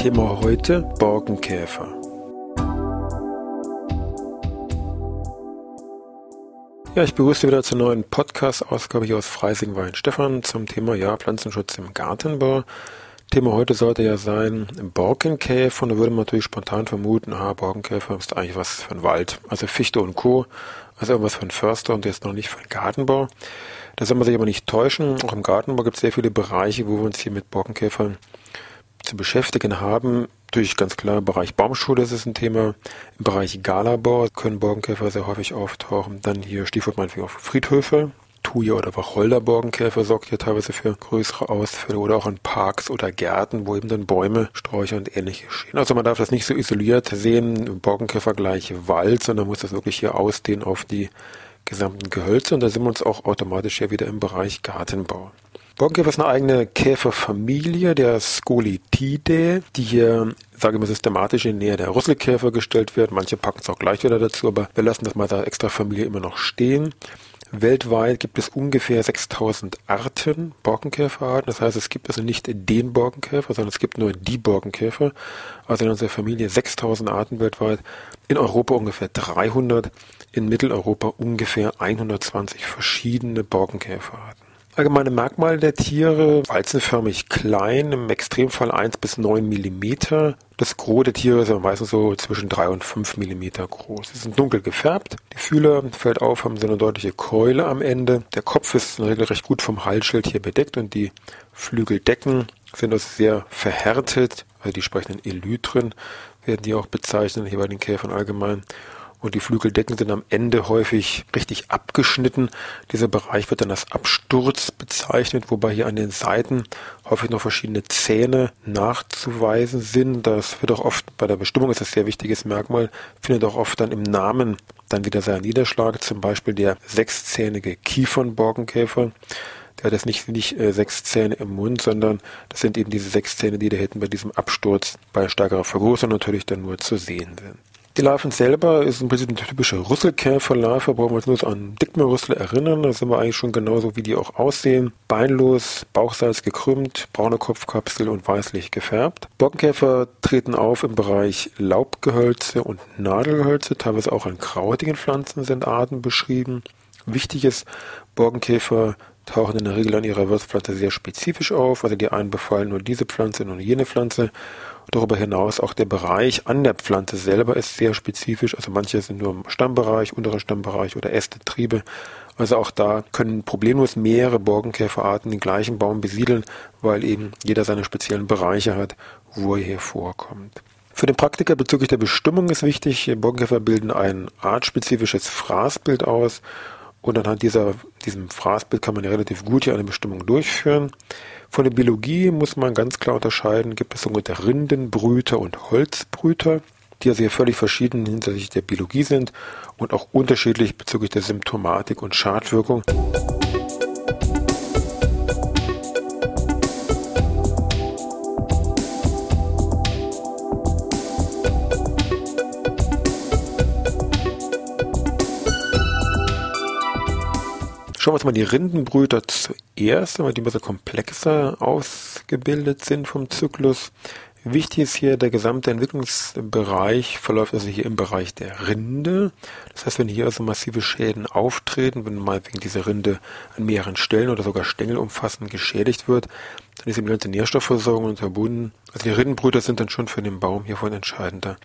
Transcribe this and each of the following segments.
Thema heute Borkenkäfer. Ja, ich begrüße wieder zur neuen Podcast-Ausgabe hier aus Freising Stefan zum Thema ja, Pflanzenschutz im Gartenbau. Thema heute sollte ja sein Borkenkäfer und da würde man natürlich spontan vermuten, ah, Borkenkäfer ist eigentlich was für ein Wald, also Fichte und Co., also irgendwas für einen Förster und jetzt noch nicht für einen Gartenbau. Da soll man sich aber nicht täuschen, auch im Gartenbau gibt es sehr viele Bereiche, wo wir uns hier mit Borkenkäfern zu beschäftigen haben. Natürlich ganz klar, im Bereich Baumschule ist es ein Thema. Im Bereich Galabau können Borkenkäfer sehr häufig auftauchen. Dann hier Stichwort meinetwegen auf Friedhöfe. Thuja oder Wacholder-Borkenkäfer sorgt hier teilweise für größere Ausfälle oder auch in Parks oder Gärten, wo eben dann Bäume, Sträucher und ähnliches stehen. Also man darf das nicht so isoliert sehen, Borkenkäfer gleich Wald, sondern muss das wirklich hier ausdehnen auf die gesamten Gehölze und da sind wir uns auch automatisch ja wieder im Bereich Gartenbau. Borkenkäfer ist eine eigene Käferfamilie, der Scolitidae, die hier, sage ich mal, systematisch in Nähe der Rüsselkäfer gestellt wird. Manche packen es auch gleich wieder dazu, aber wir lassen das mal da extra Familie immer noch stehen. Weltweit gibt es ungefähr 6000 Arten Borkenkäferarten. Das heißt, es gibt also nicht den Borkenkäfer, sondern es gibt nur die Borkenkäfer. Also in unserer Familie 6000 Arten weltweit. In Europa ungefähr 300. In Mitteleuropa ungefähr 120 verschiedene Borkenkäferarten. Allgemeine Merkmale der Tiere, walzenförmig klein, im Extremfall 1 bis 9 Millimeter. Das Gros der Tiere ist meistens so zwischen 3 und 5 Millimeter groß. Sie sind dunkel gefärbt. Die Fühler, fällt auf, haben so eine deutliche Keule am Ende. Der Kopf ist in der Regel recht gut vom Halsschild hier bedeckt und die Flügeldecken sind also sehr verhärtet. Also die sprechenden Elytren werden die auch bezeichnet, hier bei den Käfern allgemein und die Flügeldecken sind am Ende häufig richtig abgeschnitten. Dieser Bereich wird dann als Absturz bezeichnet, wobei hier an den Seiten häufig noch verschiedene Zähne nachzuweisen sind. Das wird auch oft bei der Bestimmung ist das sehr wichtiges Merkmal, findet auch oft dann im Namen dann wieder seinen Niederschlag, zum Beispiel der sechszähnige Kiefernborkenkäfer. Der hat jetzt nicht, nicht äh, sechs Zähne im Mund, sondern das sind eben diese sechs Zähne, die da hinten bei diesem Absturz bei stärkerer Vergrößerung natürlich dann nur zu sehen sind. Die Larven selber ist im Prinzip eine typische Rüsselkäferlarve, brauchen wir uns nur an Dickmeerrüssel erinnern, da sind wir eigentlich schon genauso, wie die auch aussehen. Beinlos, Bauchsalz gekrümmt, braune Kopfkapsel und weißlich gefärbt. Borkenkäfer treten auf im Bereich Laubgehölze und Nadelgehölze, teilweise auch an krautige Pflanzen sind Arten beschrieben. Wichtig ist, Borkenkäfer tauchen in der Regel an ihrer Wirtspflanze sehr spezifisch auf, also die einen befallen nur diese Pflanze, nur jene Pflanze Darüber hinaus auch der Bereich an der Pflanze selber ist sehr spezifisch. Also manche sind nur im Stammbereich, unterer Stammbereich oder Äste, Triebe. Also auch da können problemlos mehrere Borkenkäferarten den gleichen Baum besiedeln, weil eben jeder seine speziellen Bereiche hat, wo er hier vorkommt. Für den Praktiker bezüglich der Bestimmung ist wichtig, Borkenkäfer bilden ein artspezifisches Fraßbild aus und anhand dieser, diesem Fraßbild kann man ja relativ gut hier eine Bestimmung durchführen. Von der Biologie muss man ganz klar unterscheiden, gibt es sogenannte Rindenbrüter und Holzbrüter, die also hier völlig verschieden hinsichtlich der Biologie sind und auch unterschiedlich bezüglich der Symptomatik und Schadwirkung. Schauen wir uns mal die Rindenbrüter zuerst, weil die ein bisschen komplexer ausgebildet sind vom Zyklus. Wichtig ist hier, der gesamte Entwicklungsbereich verläuft also hier im Bereich der Rinde. Das heißt, wenn hier also massive Schäden auftreten, wenn mal wegen dieser Rinde an mehreren Stellen oder sogar Stängel umfassend geschädigt wird, dann ist die ganze Nährstoffversorgung unterbunden. Also die Rindenbrüter sind dann schon für den Baum hier von entscheidender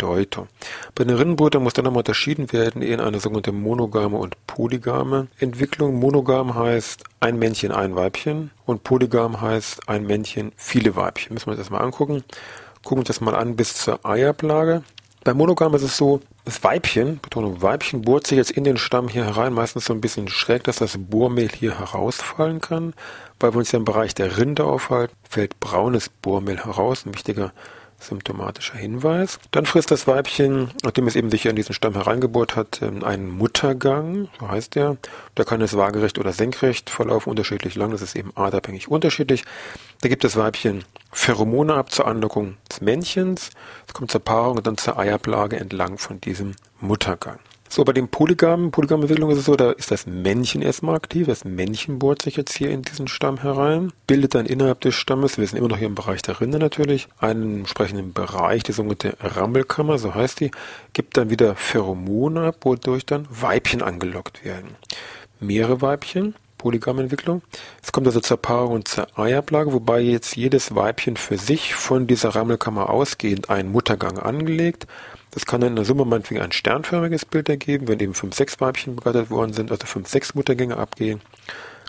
Bedeutung. Bei den Rinnenbrütern muss dann nochmal unterschieden werden in eine sogenannte monogame und polygame Entwicklung. Monogam heißt ein Männchen, ein Weibchen und polygam heißt ein Männchen, viele Weibchen. Müssen wir uns das mal angucken. Gucken wir uns das mal an bis zur Eiablage. Bei Monogam ist es so, das Weibchen, Betonung Weibchen, bohrt sich jetzt in den Stamm hier herein, meistens so ein bisschen schräg, dass das Bohrmehl hier herausfallen kann. Weil wir uns ja im Bereich der Rinde aufhalten, fällt braunes Bohrmehl heraus, ein wichtiger symptomatischer Hinweis. Dann frisst das Weibchen, nachdem es eben sich in diesen Stamm hereingebohrt hat, ähm, einen Muttergang, so heißt der. Da kann es waagerecht oder senkrecht verlaufen, unterschiedlich lang, das ist eben artabhängig unterschiedlich. Da gibt das Weibchen Pheromone ab zur Anlockung des Männchens. Es kommt zur Paarung und dann zur Eiablage entlang von diesem Muttergang. So, bei den polygamen, Polygamentwicklung ist es so, da ist das Männchen erstmal aktiv. Das Männchen bohrt sich jetzt hier in diesen Stamm herein, bildet dann innerhalb des Stammes, wir sind immer noch hier im Bereich der Rinde natürlich, einen entsprechenden Bereich, die sogenannte Rammelkammer, so heißt die, gibt dann wieder Pheromone ab, wodurch dann Weibchen angelockt werden. Mehrere Weibchen, Polygamenentwicklung. Es kommt also zur Paarung und zur Eiablage, wobei jetzt jedes Weibchen für sich von dieser Rammelkammer ausgehend einen Muttergang angelegt das kann dann in der Summe meinetwegen ein sternförmiges Bild ergeben, wenn eben fünf, sechs Weibchen begattet worden sind, also fünf, sechs Muttergänge abgehen.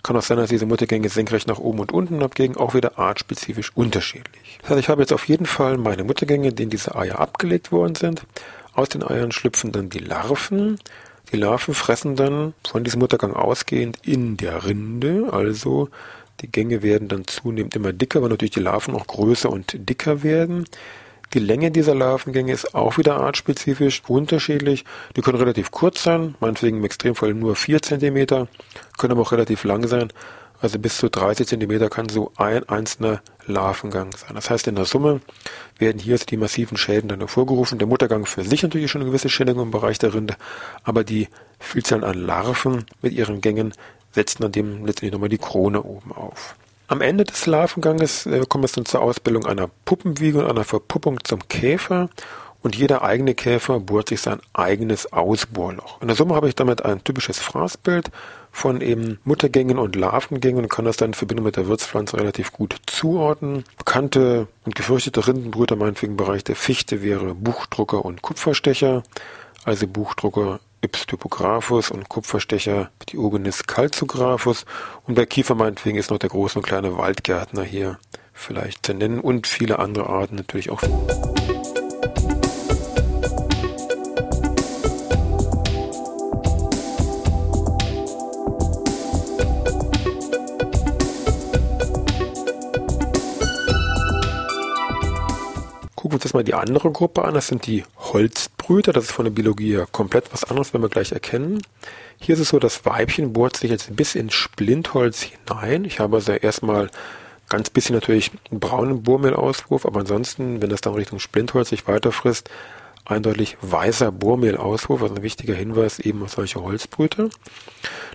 Kann auch sein, dass diese Muttergänge senkrecht nach oben und unten abgehen, auch wieder artspezifisch unterschiedlich. Das heißt, ich habe jetzt auf jeden Fall meine Muttergänge, denen diese Eier abgelegt worden sind. Aus den Eiern schlüpfen dann die Larven. Die Larven fressen dann von diesem Muttergang ausgehend in der Rinde, also die Gänge werden dann zunehmend immer dicker, weil natürlich die Larven auch größer und dicker werden. Die Länge dieser Larvengänge ist auch wieder artspezifisch unterschiedlich. Die können relativ kurz sein, meinetwegen im Extremfall nur 4 cm, können aber auch relativ lang sein. Also bis zu 30 cm kann so ein einzelner Larvengang sein. Das heißt, in der Summe werden hier die massiven Schäden dann hervorgerufen. Der Muttergang für sich natürlich schon eine gewisse Schädigung im Bereich der Rinde, aber die Vielzahl an Larven mit ihren Gängen setzen dann dem letztendlich nochmal die Krone oben auf. Am Ende des Larvenganges äh, kommt es dann zur Ausbildung einer Puppenwiege und einer Verpuppung zum Käfer und jeder eigene Käfer bohrt sich sein eigenes Ausbohrloch. In der Summe habe ich damit ein typisches Fraßbild von eben Muttergängen und Larvengängen und kann das dann in Verbindung mit der Wirtspflanze relativ gut zuordnen. Bekannte und gefürchtete Rindenbrüter meinetwegen im Bereich der Fichte wäre Buchdrucker und Kupferstecher. Also Buchdrucker Yps-Typographus und Kupferstecher Diogenes calzographus und bei Kiefer meinetwegen ist noch der große und kleine Waldgärtner hier vielleicht zu nennen und viele andere Arten natürlich auch. Uns jetzt mal die andere Gruppe an. Das sind die Holzbrüter. Das ist von der Biologie her komplett was anderes, wenn wir gleich erkennen. Hier ist es so, das Weibchen bohrt sich jetzt bis ins Splintholz hinein. Ich habe also erstmal ganz bisschen natürlich einen braunen Bohrmehlauswurf, aber ansonsten, wenn das dann Richtung Splintholz sich weiterfrisst, eindeutig weißer Bohrmehlauswurf, also ein wichtiger Hinweis eben auf solche Holzbrüter.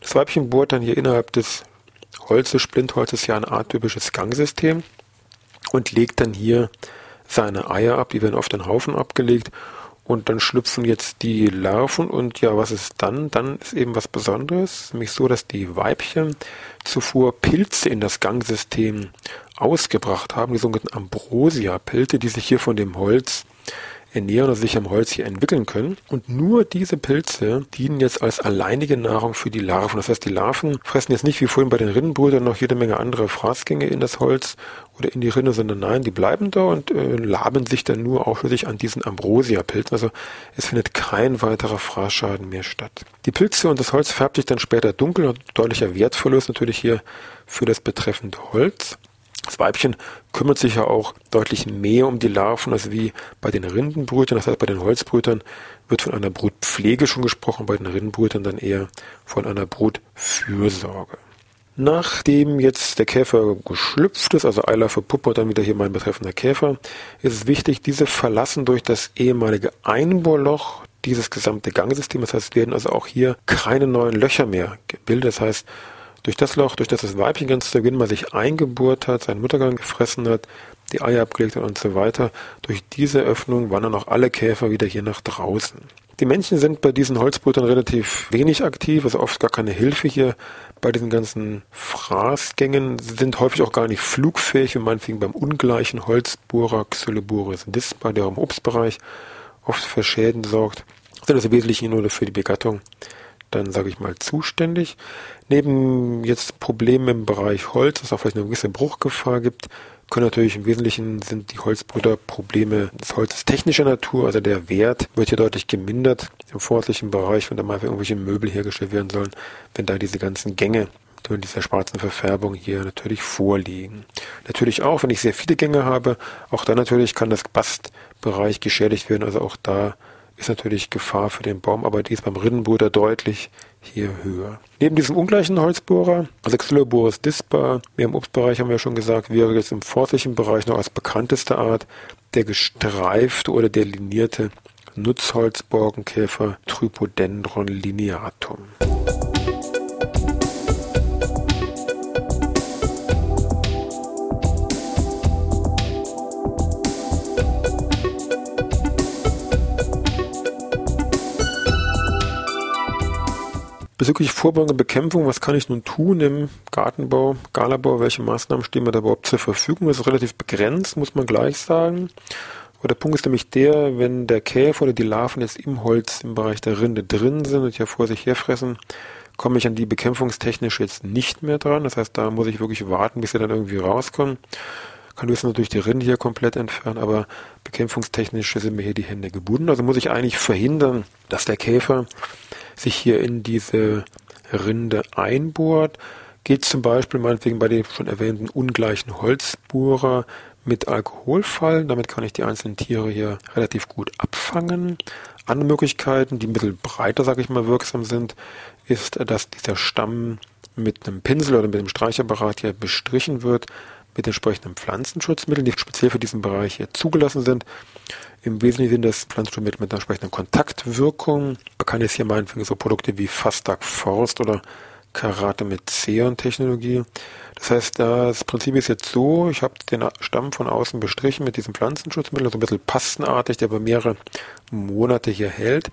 Das Weibchen bohrt dann hier innerhalb des Holzes, Splintholzes ja ein arttypisches Gangsystem und legt dann hier seine Eier ab, die werden auf den Haufen abgelegt und dann schlüpfen jetzt die Larven und ja, was ist dann? Dann ist eben was Besonderes, nämlich so, dass die Weibchen zuvor Pilze in das Gangsystem ausgebracht haben, die sogenannten Ambrosia-Pilze, die sich hier von dem Holz ernähren oder sich am Holz hier entwickeln können. Und nur diese Pilze dienen jetzt als alleinige Nahrung für die Larven. Das heißt, die Larven fressen jetzt nicht wie vorhin bei den Rinnenbrüdern noch jede Menge andere Fraßgänge in das Holz oder in die Rinne, sondern nein, die bleiben da und äh, laben sich dann nur auch für sich an diesen Ambrosia-Pilzen. Also es findet kein weiterer Fraßschaden mehr statt. Die Pilze und das Holz färbt sich dann später dunkel und deutlicher Wertverlust natürlich hier für das betreffende Holz. Das Weibchen kümmert sich ja auch deutlich mehr um die Larven als wie bei den Rindenbrütern. Das heißt, bei den Holzbrütern wird von einer Brutpflege schon gesprochen, bei den Rindenbrütern dann eher von einer Brutfürsorge. Nachdem jetzt der Käfer geschlüpft ist, also Eiler für Puppe und dann wieder hier mein betreffender Käfer, ist es wichtig, diese verlassen durch das ehemalige Einbohrloch dieses gesamte Gangsystem. Das heißt, es werden also auch hier keine neuen Löcher mehr gebildet. Das heißt, durch das Loch, durch das das Weibchen ganz zu Beginn mal sich eingebohrt hat, seinen Muttergang gefressen hat, die Eier abgelegt hat und so weiter, durch diese Öffnung wandern auch alle Käfer wieder hier nach draußen. Die Männchen sind bei diesen Holzbrütern relativ wenig aktiv, also oft gar keine Hilfe hier. Bei diesen ganzen Fraßgängen, Sie sind häufig auch gar nicht flugfähig, wie meinetwegen beim ungleichen Holzbohrer Xyloboris dispa, der im Obstbereich oft für Schäden sorgt, sind also wesentlich nur für die Begattung dann, sage ich mal, zuständig. Neben jetzt Problemen im Bereich Holz, dass es auch vielleicht eine gewisse Bruchgefahr gibt, können natürlich im Wesentlichen sind die Holzbrüder Probleme des Holzes technischer Natur, also der Wert wird hier deutlich gemindert im forstlichen Bereich, wenn da mal irgendwelche Möbel hergestellt werden sollen, wenn da diese ganzen Gänge mit dieser schwarzen Verfärbung hier natürlich vorliegen. Natürlich auch, wenn ich sehr viele Gänge habe, auch da natürlich kann das Bastbereich geschädigt werden. Also auch da ist natürlich Gefahr für den Baum, aber die ist beim Rinnenbruder deutlich hier höher. Neben diesem ungleichen Holzbohrer, also Xyloboris dispar, mehr im Obstbereich haben wir schon gesagt, wäre jetzt im forstlichen Bereich noch als bekannteste Art der gestreifte oder der linierte Nutzholzborkenkäfer Trypodendron lineatum. Bezüglich Vorbeugung und Bekämpfung, was kann ich nun tun im Gartenbau, Galabau? Welche Maßnahmen stehen mir da überhaupt zur Verfügung? Das ist relativ begrenzt, muss man gleich sagen. Aber der Punkt ist nämlich der, wenn der Käfer oder die Larven jetzt im Holz im Bereich der Rinde drin sind und hier vor sich herfressen, komme ich an die bekämpfungstechnisch jetzt nicht mehr dran. Das heißt, da muss ich wirklich warten, bis sie dann irgendwie rauskommen. Kann höchstens natürlich die Rinde hier komplett entfernen, aber bekämpfungstechnisch sind mir hier die Hände gebunden. Also muss ich eigentlich verhindern, dass der Käfer sich hier in diese Rinde einbohrt, geht zum Beispiel meinetwegen bei dem schon erwähnten ungleichen Holzbohrer mit Alkoholfallen. Damit kann ich die einzelnen Tiere hier relativ gut abfangen. Andere Möglichkeiten, die mittelbreiter, sage ich mal, wirksam sind, ist, dass dieser Stamm mit einem Pinsel oder mit einem Streicherapparat hier bestrichen wird mit entsprechenden Pflanzenschutzmitteln, die speziell für diesen Bereich hier zugelassen sind. Im Wesentlichen sind das Pflanzenschutzmittel mit einer entsprechenden Kontaktwirkung. Man kann jetzt hier meinetwegen so Produkte wie Fastag Forst oder Karate mit Xeon-Technologie. Das heißt, das Prinzip ist jetzt so, ich habe den Stamm von außen bestrichen mit diesem Pflanzenschutzmittel, so ein bisschen pastenartig, der über mehrere Monate hier hält.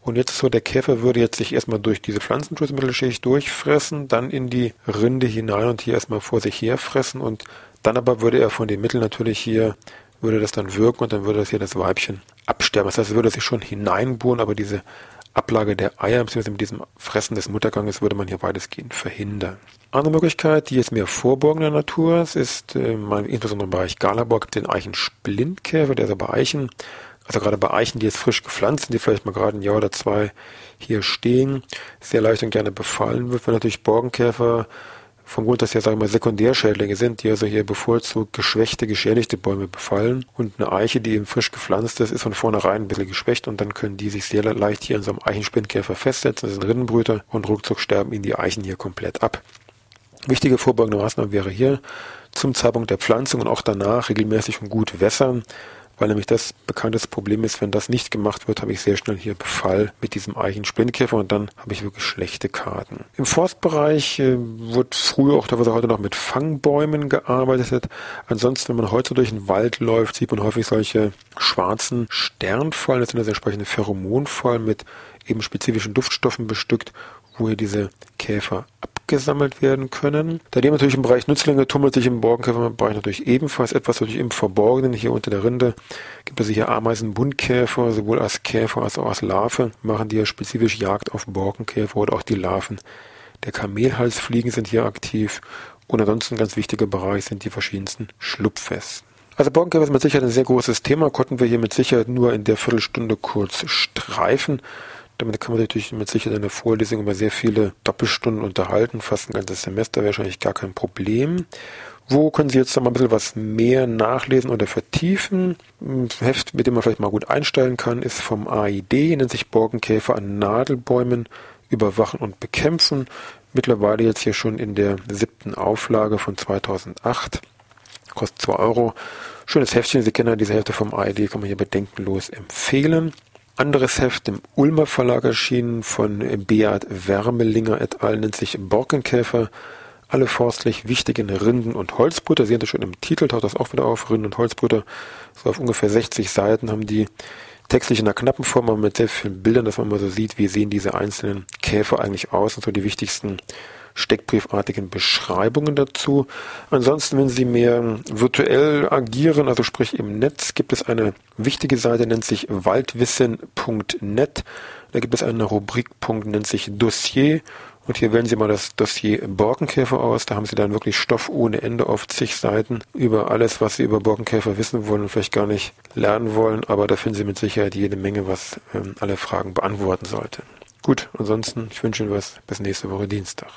Und jetzt ist so, der Käfer würde jetzt sich erstmal durch diese Pflanzenschutzmittelschicht durchfressen, dann in die Rinde hinein und hier erstmal vor sich herfressen und dann aber würde er von den Mitteln natürlich hier, würde das dann wirken und dann würde das hier das Weibchen absterben. Das heißt, es würde sich schon hineinbohren, aber diese Ablage der Eier, beziehungsweise mit diesem Fressen des Mutterganges, würde man hier weitestgehend verhindern. Andere Möglichkeit, die jetzt mehr vorborgender Natur ist, ist äh, insbesondere im Bereich Galaborg den Eichensplintkäfer, der ist bei Eichen, also gerade bei Eichen, die jetzt frisch gepflanzt sind, die vielleicht mal gerade ein Jahr oder zwei hier stehen, sehr leicht und gerne befallen wird, wenn natürlich Borkenkäfer vom Grund, dass ja, sagen wir mal, Sekundärschädlinge sind, die also hier bevorzugt geschwächte, geschädigte Bäume befallen. Und eine Eiche, die eben frisch gepflanzt ist, ist von vornherein ein bisschen geschwächt und dann können die sich sehr leicht hier in so einem Eichenspinnkäfer festsetzen. Das sind Rinnenbrüter und ruckzuck sterben ihnen die Eichen hier komplett ab. Wichtige vorbeugende Maßnahme wäre hier zum Zeitpunkt der Pflanzung und auch danach regelmäßig und gut wässern weil nämlich das bekanntes Problem ist, wenn das nicht gemacht wird, habe ich sehr schnell hier Befall mit diesem Eichensplintkäfer und dann habe ich wirklich schlechte Karten. Im Forstbereich äh, wird früher auch teilweise heute noch mit Fangbäumen gearbeitet. Ansonsten, wenn man heute durch den Wald läuft, sieht man häufig solche schwarzen Sternfallen, das sind also entsprechende Pheromonfallen mit eben spezifischen Duftstoffen bestückt, wo hier diese Käfer gesammelt werden können. Daneben natürlich im Bereich Nützlinge tummelt sich im Borkenkäferbereich natürlich ebenfalls etwas natürlich im Verborgenen. Hier unter der Rinde gibt es hier Ameisenbuntkäfer, sowohl als Käfer als auch als Larve, machen die ja spezifisch Jagd auf Borkenkäfer oder auch die Larven. Der Kamelhalsfliegen sind hier aktiv und ansonsten ein ganz wichtiger Bereich sind die verschiedensten Schlupfwespen. Also Borkenkäfer ist mit Sicherheit ein sehr großes Thema, konnten wir hier mit Sicherheit nur in der Viertelstunde kurz streifen. Damit kann man natürlich mit Sicherheit in der Vorlesung über sehr viele Doppelstunden unterhalten, fast ein ganzes Semester wahrscheinlich gar kein Problem. Wo können Sie jetzt noch mal ein bisschen was mehr nachlesen oder vertiefen? Ein Heft, mit dem man vielleicht mal gut einsteigen kann, ist vom AID, nennt sich Borkenkäfer an Nadelbäumen überwachen und bekämpfen. Mittlerweile jetzt hier schon in der siebten Auflage von 2008. Kostet 2 Euro. Schönes Heftchen, Sie kennen ja diese Hälfte vom AID, kann man hier bedenkenlos empfehlen. Anderes Heft im Ulmer Verlag erschienen von Beat Wermelinger et al. nennt sich Borkenkäfer. Alle forstlich wichtigen Rinden- und Holzbrüter. Sie das schon im Titel, taucht das auch wieder auf. Rinden- und Holzbrüter. So auf ungefähr 60 Seiten haben die textlich in einer knappen Form, aber mit sehr vielen Bildern, dass man mal so sieht, wie sehen diese einzelnen Käfer eigentlich aus und so die wichtigsten steckbriefartigen Beschreibungen dazu. Ansonsten, wenn Sie mehr virtuell agieren, also sprich im Netz, gibt es eine wichtige Seite, nennt sich waldwissen.net. Da gibt es eine Rubrik, nennt sich Dossier. Und hier wählen Sie mal das Dossier Borkenkäfer aus. Da haben Sie dann wirklich Stoff ohne Ende auf zig Seiten über alles, was Sie über Borkenkäfer wissen wollen und vielleicht gar nicht lernen wollen. Aber da finden Sie mit Sicherheit jede Menge, was ähm, alle Fragen beantworten sollte. Gut, ansonsten, ich wünsche Ihnen was bis nächste Woche Dienstag.